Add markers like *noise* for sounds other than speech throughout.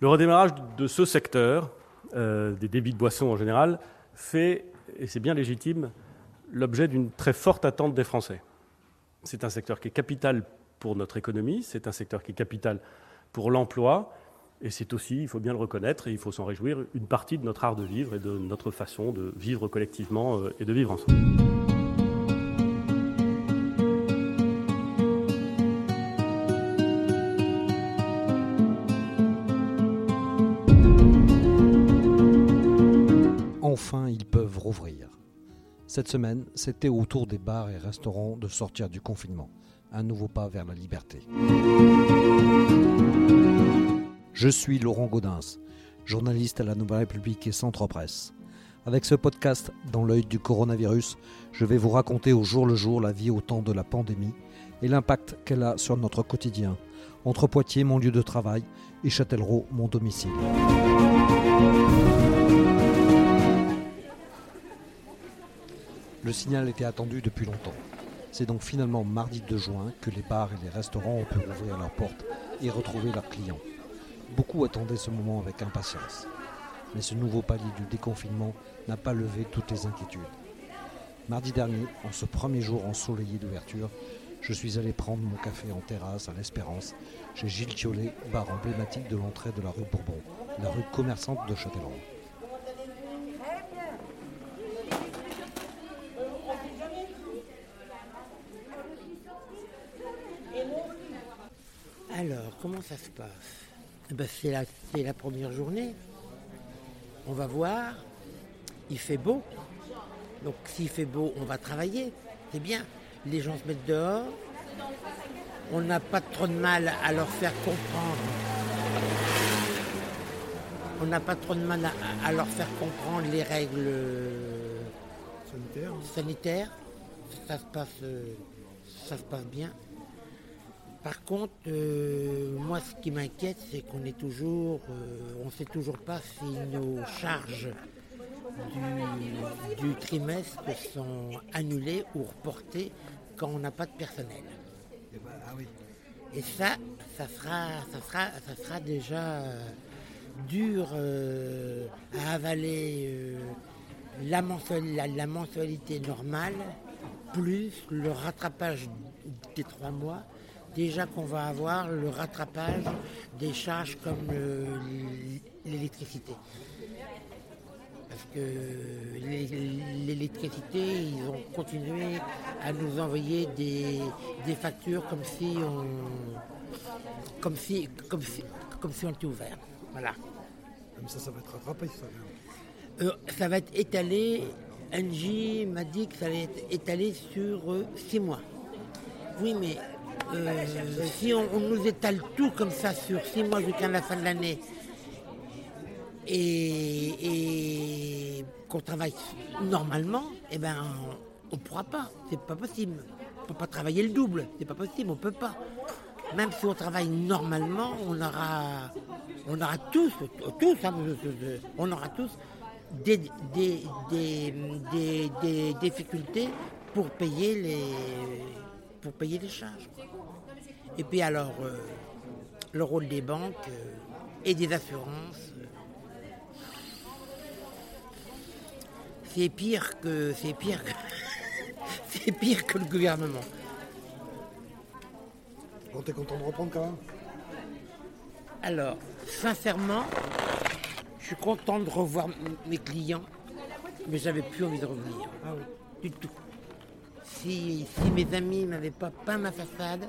Le redémarrage de ce secteur, euh, des débits de boissons en général, fait, et c'est bien légitime, l'objet d'une très forte attente des Français. C'est un secteur qui est capital pour notre économie, c'est un secteur qui est capital pour l'emploi, et c'est aussi, il faut bien le reconnaître, et il faut s'en réjouir, une partie de notre art de vivre et de notre façon de vivre collectivement euh, et de vivre ensemble. Enfin, ils peuvent rouvrir. Cette semaine, c'était au tour des bars et restaurants de sortir du confinement. Un nouveau pas vers la liberté. Je suis Laurent Gaudens, journaliste à la Nouvelle République et Centre Presse. Avec ce podcast, dans l'œil du coronavirus, je vais vous raconter au jour le jour la vie au temps de la pandémie et l'impact qu'elle a sur notre quotidien, entre Poitiers, mon lieu de travail, et Châtellerault, mon domicile. Le signal était attendu depuis longtemps. C'est donc finalement mardi 2 juin que les bars et les restaurants ont pu ouvrir leurs portes et retrouver leurs clients. Beaucoup attendaient ce moment avec impatience. Mais ce nouveau palier du déconfinement n'a pas levé toutes les inquiétudes. Mardi dernier, en ce premier jour ensoleillé d'ouverture, je suis allé prendre mon café en terrasse à l'Espérance, chez Gilles Thiolet, bar emblématique de l'entrée de la rue Bourbon, la rue commerçante de Châtellerault. Alors, comment ça se passe eh ben, c'est, la, c'est la première journée. On va voir. Il fait beau. Donc s'il fait beau, on va travailler. C'est bien. Les gens se mettent dehors. On n'a pas trop de mal à leur faire comprendre. On n'a pas trop de mal à, à leur faire comprendre les règles Sanitaire. sanitaires. Ça se passe, euh, ça se passe bien. Par contre, euh, moi, ce qui m'inquiète, c'est qu'on est toujours, euh, on ne sait toujours pas si nos charges du, du trimestre sont annulées ou reportées quand on n'a pas de personnel. Eh ben, ah oui. Et ça, ça sera, ça sera, ça sera déjà euh, dur à avaler la, mensuali- la- la mensualité normale, plus le rattrapage des trois mois. Déjà qu'on va avoir le rattrapage des charges comme le- l'électricité. Parce que l'é- l'électricité, ils ont continué à nous envoyer des, des factures comme si on comme si comme si comme si on était ouvert. Voilà. Comme ça, ça va être rattrapé, ça. hein. Euh, ça va être étalé. Angie m'a dit que ça allait être étalé sur euh, six mois. Oui, mais euh, si on, nous étale tout comme ça sur six mois jusqu'à la fin de l'année et, qu'on travaille normalement, eh ben on ne pourra pas. C'est pas possible. On ne peut pas travailler le double. C'est pas possible. On peut pas. Même si on travaille normalement, on aura, on aura tous, tous, hein, on aura tous des difficultés pour payer les, pour payer les charges. Et puis alors, euh, le rôle des banques euh, et des assurances, euh, c'est pire que c'est pire que, *laughs* c'est pire que le gouvernement. Bon, t'es content de reprendre quand même Alors, sincèrement, je suis content de revoir mes clients, mais j'avais plus envie de revenir. Ah oui, du tout. Si, si mes amis ne m'avaient pas peint ma façade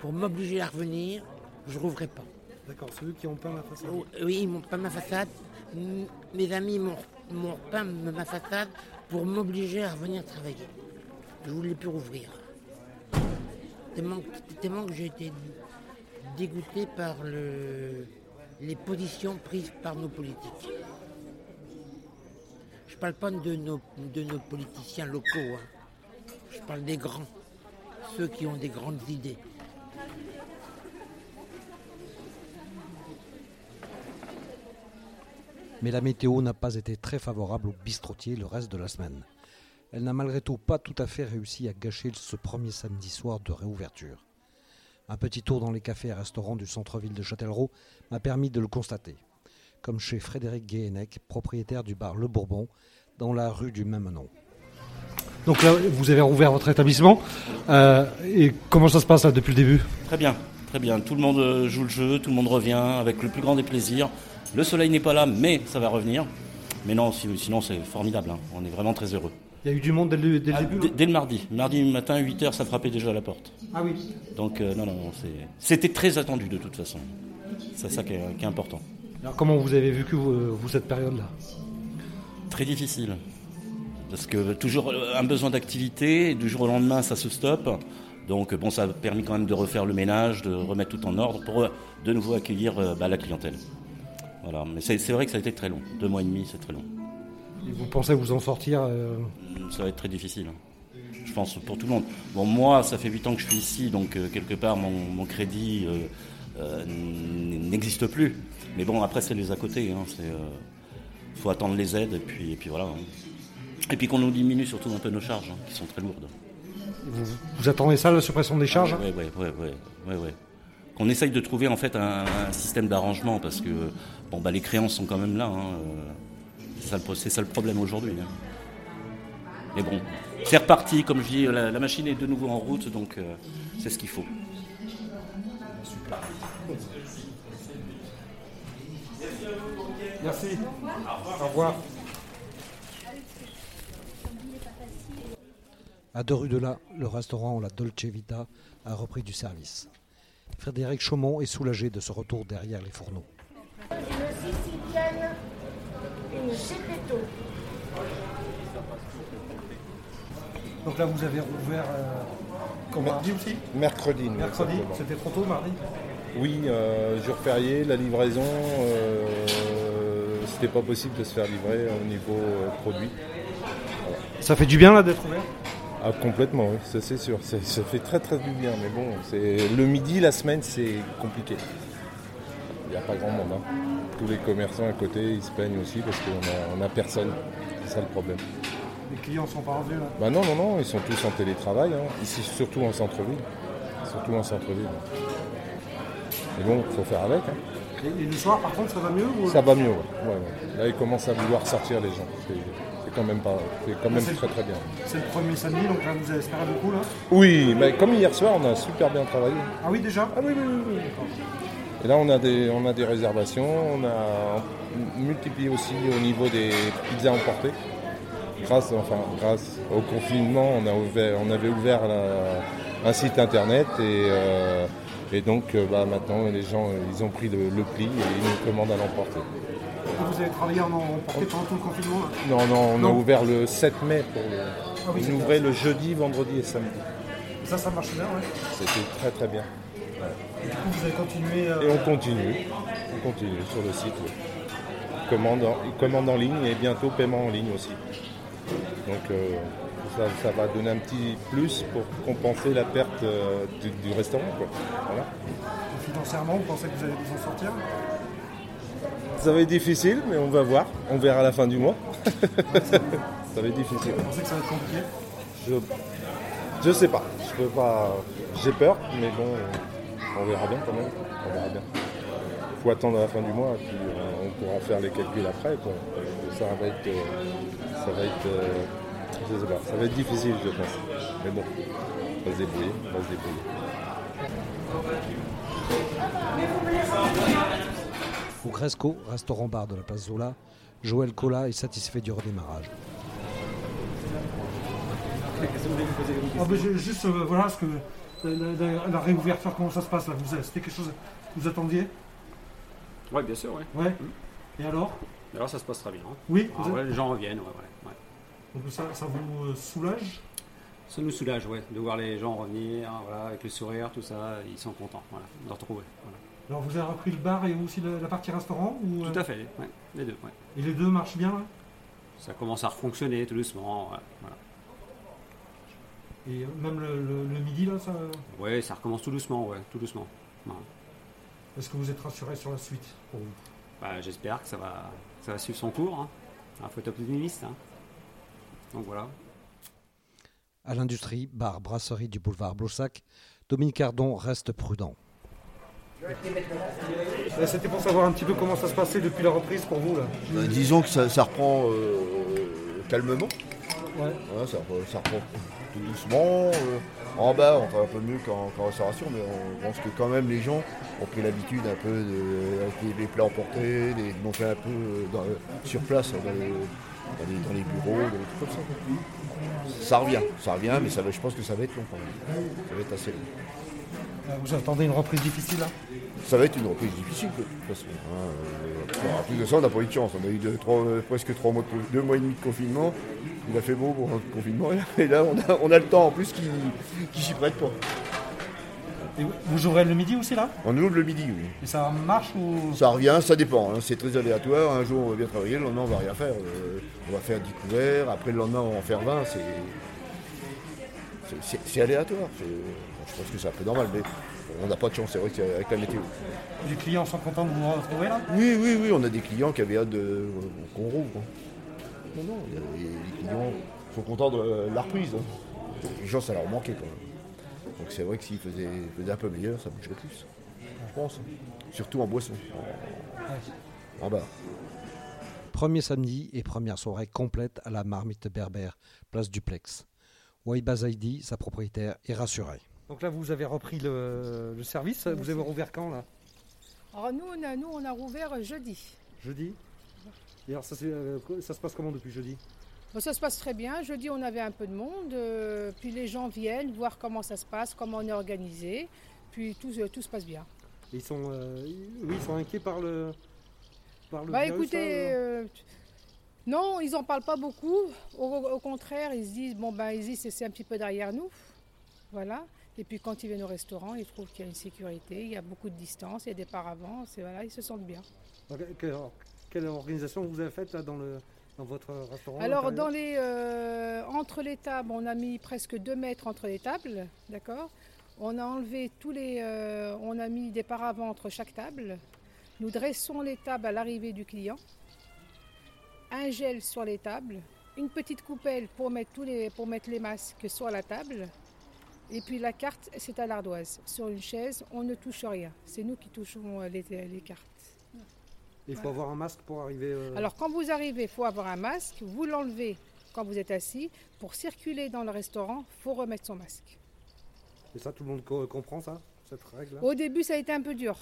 pour m'obliger à revenir, je ne rouvrais pas. D'accord, ceux qui ont peint la façade. Oh, Oui, ils m'ont peint ma façade. M- Mes amis m'ont peint ma façade pour m'obliger à revenir travailler. Je ne voulais plus rouvrir. Tellement, tellement que j'ai été dégoûté par le- les positions prises par nos politiques. Je ne parle pas de nos, de nos politiciens locaux. hein. Je parle des grands, ceux qui ont des grandes idées. Mais la météo n'a pas été très favorable aux bistrotiers le reste de la semaine. Elle n'a malgré tout pas tout à fait réussi à gâcher ce premier samedi soir de réouverture. Un petit tour dans les cafés et restaurants du centre-ville de Châtellerault m'a permis de le constater. Comme chez Frédéric Guéhenec, propriétaire du bar Le Bourbon, dans la rue du même nom. Donc là, vous avez rouvert votre établissement. Euh, et comment ça se passe là depuis le début? Très bien, très bien. Tout le monde euh, joue le jeu, tout le monde revient avec le plus grand des plaisirs. Le soleil n'est pas là, mais ça va revenir. Mais non, si- sinon c'est formidable. hein. On est vraiment très heureux. Il y a eu du monde dès le, dès le Ah, début dès, le mardi. Mardi matin, 8h, ça frappait déjà à la porte. Ah oui. Donc euh, non, non, c'était très attendu de toute façon. C'est ça qui est, qui est important. Alors comment vous avez vécu vous, vous, cette période-là? Très difficile. Parce que toujours euh, un besoin d'activité, du jour au lendemain, ça se stoppe. Donc bon, ça a permis quand même de refaire le ménage, de remettre tout en ordre pour euh, de nouveau accueillir euh, bah, la clientèle. Voilà, mais c'est vrai que ça a été très long. Deux mois et demi, c'est très long. Et Vous pensez vous en sortir euh, Ça va être très difficile. hein. Je pense pour tout le monde. Bon, moi, ça fait 8 ans que je suis ici, donc euh, quelque part, mon, mon crédit euh, n'existe plus. Mais bon, après, c'est les à côté. Il faut attendre les aides, et puis, et puis voilà. hein. Et puis qu'on nous diminue surtout un peu nos charges, hein, qui sont très lourdes. vous, vous attendez ça, la suppression des charges? Ouais, ouais, ouais, ouais. Qu'on essaye de trouver en fait un, un système d'arrangement parce que bon bah les créances sont quand même là. hein, euh, c'est ça, le- problème aujourd'hui. hein. Mais bon, c'est reparti, comme je dis, la, la machine est de nouveau en route, donc euh, c'est ce qu'il faut. Merci. Au revoir. À deux rues de là, le restaurant La Dolce Vita a repris du service. Frédéric Chaumont est soulagé de ce retour derrière les fourneaux. une sicilienne, une gepetto. Donc là, vous avez rouvert euh, mardi aussi Mercredi. nous, Mercredi. C'était trop tôt, mardi Oui, euh, jour férié, la livraison, euh, c'était pas possible de se faire livrer au niveau euh, produit. Ça fait du bien là d'être ouvert Ah, complètement, oui, ça c'est sûr. Ça, ça fait très très du bien, mais bon, c'est le midi, la semaine, c'est compliqué. Il n'y a pas grand monde. hein. Tous les commerçants à côté, ils se plaignent aussi parce qu'on a, on a personne. C'est ça le problème. Les clients sont pas revenus là? Bah non, non, non, ils sont tous en télétravail, hein. ici surtout en centre-ville. Surtout en centre-ville. Mais bon, il faut faire avec. hein. et, et le soir, par contre, ça va mieux ou... Ça va mieux, ouais. Ouais, ouais. Là, ils commencent à vouloir sortir les gens. Quand même pas, c'est quand même c'est- très très bien. C'est le premier samedi, donc là, vous avez espéré beaucoup là Oui, mais comme hier soir, on a super bien travaillé. Ah oui, déjà Ah oui, oui, oui. oui. Et là, on a des, on a des réservations, on a multiplié aussi au niveau des pizzas emportées. Grâce, enfin, grâce au confinement, on, a ouvert, on avait ouvert la- un site internet et, euh, et donc euh, bah, maintenant les gens euh, ils ont pris le, le pli et ils nous commandent à l'emporter. Vous avez travaillé en emporté pendant tout le confinement Non, non, on a ouvert le 7 mai pour le. Ah oui, on ouvrait le jeudi, vendredi et samedi. Ça, ça marche bien, ouais. C'était très très bien. Et du coup, vous avez continué. euh, Et on continue. On continue sur le site. oui. Commande en, commande en ligne et bientôt paiement en ligne aussi. Donc euh, ça, ça va donner un petit plus pour compenser la perte euh, du, du restaurant. quoi. Voilà. Financièrement, vous pensez que vous allez vous en sortir? Ça va être difficile, mais on va voir. On verra à la fin du mois. *laughs* ça va être difficile. Vous pensez que ça va être compliqué? Je, je sais pas. Je peux pas. J'ai peur, mais bon, on verra bien quand même. On verra bien. Faut attendre à la fin du mois, puis euh, on pourra faire les calculs après. Quoi. Ça va être, ça va être, euh, je sais pas. Ça va être difficile, je pense. Mais bon, on va se débrouiller. On va se débrouiller. Au Cresco, restaurant-bar de la place Zola, Joël Cola est satisfait du redémarrage. Ah, ben, Juste, euh, voilà, ce que, la, la- la réouverture, comment ça se passe là C'était quelque chose que vous attendiez? Oui, bien sûr, oui. Ouais. Et alors? Alors ça se passe très bien. hein. Oui Ah, ouais, les gens reviennent, ouais, ouais, ouais. Donc ça, ça vous euh, soulage? Ça nous soulage, ouais, de voir les gens revenir, voilà, avec le sourire, tout ça, ils sont contents, voilà, de retrouver. Voilà. Alors vous avez repris le bar et aussi la, la partie restaurant ou, euh, Tout à fait, ouais, les deux, ouais. Et les deux marchent bien là? Ça commence à refonctionner tout doucement, ouais, voilà. Et euh, même le, le- le midi là, ça... Ouais, ça recommence tout doucement, ouais, tout doucement. Est-ce que vous êtes rassuré sur la suite pour vous? Bah, J'espère que ça va, ça va suivre son cours. Hein. Il faut être optimiste. Hein. Donc voilà. À l'industrie, bar brasserie du boulevard Blossac, Dominique Ardon reste prudent. Euh, C'était pour savoir un petit peu comment ça se passait depuis la reprise pour vous là. Ben, disons que ça, ça reprend euh, calmement. Ouais. Ouais, ça, reprend- ça reprend tout doucement. euh, en bas, on fait un peu mieux qu'en restauration, mais on pense que quand même les gens ont pris l'habitude un peu de avec les, les plats emportés, des, de manger un peu euh, dans- sur place dans les, dans les- dans les bureaux, dans les trucs comme ça. Ça revient, ça revient, mais ça va, je pense que ça va être long quand même. Ça va être assez long. Euh, Vous attendez une reprise difficile là? Ça va être une reprise difficile de toute façon. hein. Euh, en plus de ça, on n'a pas eu de chance. On a eu deux, trois, euh, presque trois mois, de, deux mois et demi de confinement. Il a fait beau pour un confinement. *laughs* Et là, on a, on a le temps en plus qui qui s'y prête pas. Et vous ouvrez le midi aussi là? On ouvre le midi, oui. Et ça marche ou? Ça revient, ça dépend. hein. C'est très aléatoire. Un jour, on va bien travailler. Le lendemain, on va rien faire. Euh, on va faire 10 couverts. Après, le lendemain, on va en faire 20. C'est, aléatoire. Je pense que c'est un peu normal. Mais on n'a pas de chance, c'est vrai, que c'est avec la météo. les clients sont contents de vous retrouver là? Oui, oui, oui, on a des clients qui avaient hâte de, qu'on rouvre. Non, non, les clients sont contents de la reprise. hein. Les gens, ça leur manquait quand même. Donc c'est vrai que s'ils faisaient, faisaient un peu meilleur, ça bougerait plus. Je pense. Surtout en boisson. En, en bas. Premier samedi et première soirée complète à la marmite berbère, place Duplex. Waiba Zaidi, sa propriétaire, est rassurée. Donc là vous avez repris le, le service. Vous avez rouvert quand là? Alors nous, on a, nous, on a rouvert jeudi. Jeudi? Et alors ça, c'est, euh, ça se passe comment depuis jeudi? Bon, ça se passe très bien. Jeudi, on avait un peu de monde. euh, puis les gens viennent voir comment ça se passe, comment on est organisé. Puis tout, euh, tout se passe bien. Ils sont, euh, ils- oui, ils sont inquiets par le, par le Bah virus, écoutez, euh non, ils n'en parlent pas beaucoup. Au, au contraire, ils se disent, bon, ben, ils disent, c'est- un petit peu derrière nous. Voilà. Et puis quand ils viennent au restaurant, ils trouvent qu'il y a une sécurité, il y a beaucoup de distance, il y a des paravents, voilà, ils se sentent bien. Alors, quelle organisation vous avez faite là dans, le, dans votre restaurant Alors, l'intérieur dans les, euh, entre les tables, on a mis presque 2 mètres entre les tables, d'accord? On a enlevé tous les. euh, on a mis des paravents entre chaque table. Nous dressons les tables à l'arrivée du client. Un gel sur les tables. Une petite coupelle pour mettre, tous les, pour mettre les masques sur la table. Et puis la carte, c'est à l'ardoise. Sur une chaise, on ne touche rien. C'est nous qui touchons euh, les, les cartes. Il faut avoir un masque pour arriver. euh, Alors quand vous arrivez, il faut avoir un masque. Vous l'enlevez quand vous êtes assis. Pour circuler dans le restaurant, il faut remettre son masque. Et ça, tout le monde co- comprend ça, cette règle Au début, ça a été un peu dur.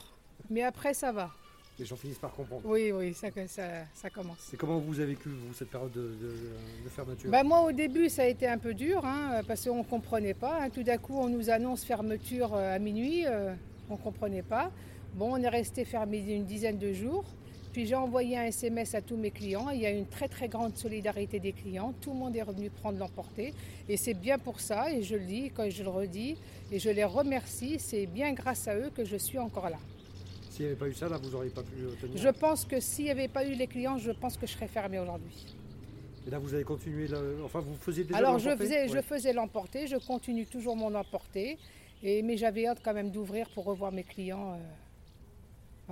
Mais après, ça va. Les gens finissent par comprendre. Oui, oui, ça, ça, ça commence. Et comment vous avez vécu, vous, cette période de, de- de fermeture? Bah, moi, au début, ça a été un peu dur, hein, parce qu'on ne comprenait pas. hein. Tout d'un coup, on nous annonce fermeture euh, à minuit. euh, on ne comprenait pas. Bon, on est resté fermé une dizaine de jours. Puis j'ai envoyé un SMS à tous mes clients. Il y a une très très grande solidarité des clients. Tout le monde est revenu prendre l'emporté. Et c'est bien pour ça, et je le dis, quand je le redis, et je les remercie. C'est bien grâce à eux que je suis encore là. S'il n'y avait pas eu ça, là, vous n'auriez pas pu euh, tenir. Je pense que s'il n'y avait pas eu les clients, je pense que je serais fermée aujourd'hui. Et là, vous avez continué. le- Enfin, vous faisiez déjà. Alors je l'emporter faisais, je Ouais. faisais l'emporter, je continue toujours mon emporter, et, mais j'avais hâte quand même d'ouvrir pour revoir mes clients. euh,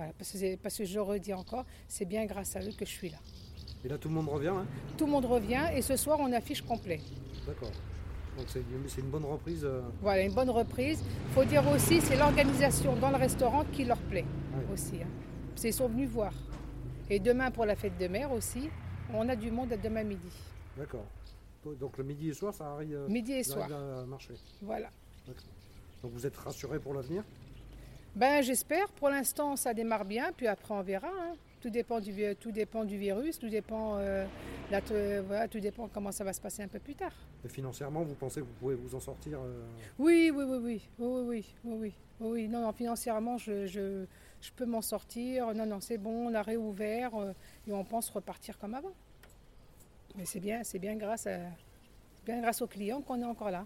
voilà, parce, que c'est- parce que je redis encore, c'est bien grâce à eux que je suis là. Et là, tout le monde revient. hein? Tout le monde revient et ce soir on affiche complet. D'accord. Donc c'est une bonne reprise. euh, Voilà, une bonne reprise. Il faut dire aussi, c'est l'organisation dans le restaurant qui leur plaît Ouais. aussi. hein. C'est- Ils sont venus voir. Et demain pour la fête de mer aussi, on a du monde à demain midi. D'accord. Donc le midi et soir, ça arrive. euh, Midi et soir. arrive à marcher. Voilà. Donc vous êtes rassuré pour l'avenir? Ben, j'espère. Pour l'instant, ça démarre bien, puis après, on verra. hein. Tout, dépend du, tout dépend du virus, tout dépend, euh, euh, voilà, tout dépend comment ça va se passer un peu plus tard. Et financièrement, vous pensez que vous pouvez vous en sortir euh, Oui, oui, oui, oui, oui, oui, oui, oui, oui, oui, oui. Non, non, financièrement, je, je, je peux m'en sortir. Non, non, c'est bon, on a réouvert euh, et on pense repartir comme avant. Mais c'est bien, c'est bien grâce à, bien grâce aux clients qu'on est encore là.